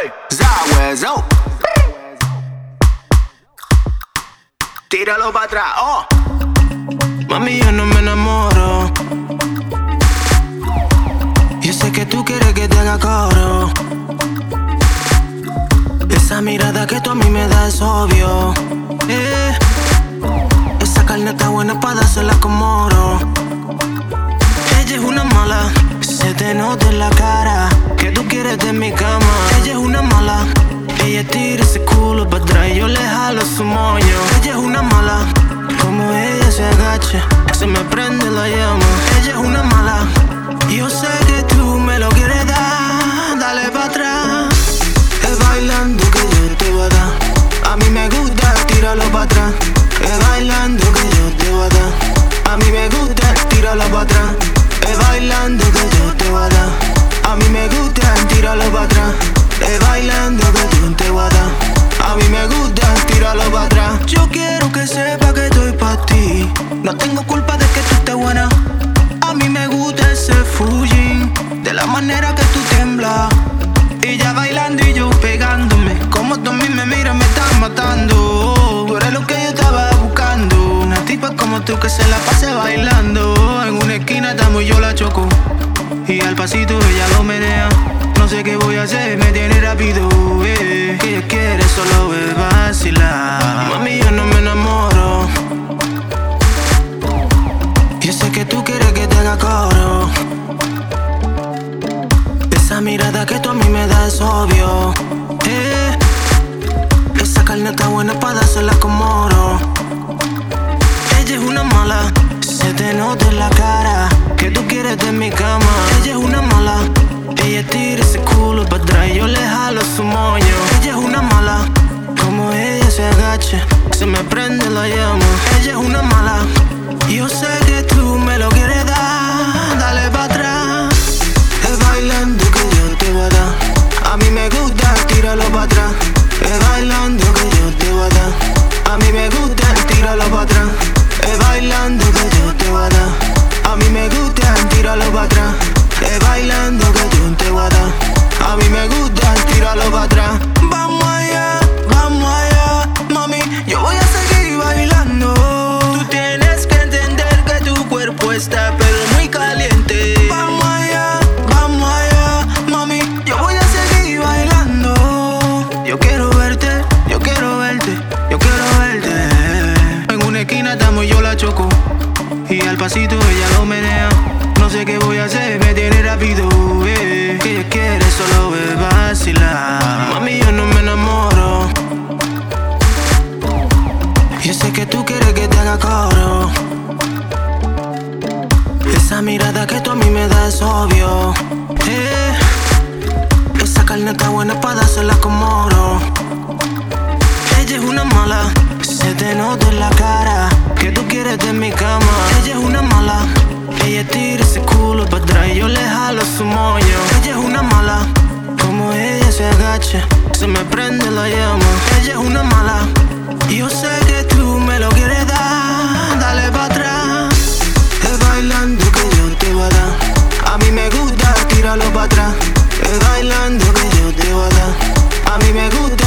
Ay, Zawezo. Tíralo para atrás, oh. Mami, yo no me enamoro. Yo sé que tú quieres que te haga coro. Esa mirada que tú a mí me das es obvio. Eh. Esa carne está buena para dársela como oro. Te nota en la cara que tú quieres de mi cama. Ella es una mala, ella tira ese culo para atrás yo le jalo su moño. Ella es una mala, como ella se agacha, se me prende la llama. Ella es una mala, yo sé que tú me lo quieres dar, dale para atrás. Es bailando que yo te voy a dar. A mí me gusta, tíralo para atrás. Es bailando que yo te voy a dar. A mí me gusta, tíralo para atrás. Es bailando que yo te voy a dar. A mí me gusta, tíralo para atrás. Es bailando que yo te voy a dar. A mí me gusta, tíralo para atrás. Yo quiero que sepa que estoy para ti. No tengo culpa de que tú estés buena. A mí me gusta ese Fujin. De la manera que tú tiemblas. Ella bailando y yo pegándome. Como tú a me miras, me estás matando. Tú eres lo que yo estaba buscando. Una tipa como tú que se la pase bailando. Pasito ella lo menea. No sé qué voy a hacer, me tiene rápido. eh. Ella quiere solo ver vacilar. Mami, yo no me enamoro. Yo sé que tú quieres que te haga coro. Esa mirada que tú a mí me das es obvio. Eh, esa carne está buena para dársela como oro. Ella es una mala, se te nota en la cara mi cama. Ella es una mala, ella tira ese culo para atrás yo le jalo su moño. Ella es una mala, como ella se agacha, se me prende la llama. Ella es una mala, yo sé que tú me lo quieres dar, dale para atrás. Es bailando que yo te voy a dar. A mí me gusta, tíralo para atrás. Es bailando que yo te voy a dar. A mí me gusta, tíralo para atrás. Es bailando que Al pasito ella lo menea. No sé qué voy a hacer, me tiene rápido. eh. Ella quiere solo ver vacilar. Mami, yo no me enamoro. Yo sé que tú quieres que te haga coro. Esa mirada que tú a mí me das es obvio. Eh, esa carne está buena para dársela como oro. Ella es una mala, se te nota en la cara que tú quieres de mi cama. Ella es una mala, ella tira ese culo para atrás y yo le jalo su moño. Ella es una mala, como ella se agacha, se me prende la llama. Ella es una mala, yo sé que tú me lo quieres dar, dale para atrás. Es bailando que yo te voy a dar. A mí me gusta, tíralo para atrás. Es bailando que yo te voy a dar. A mí me gusta,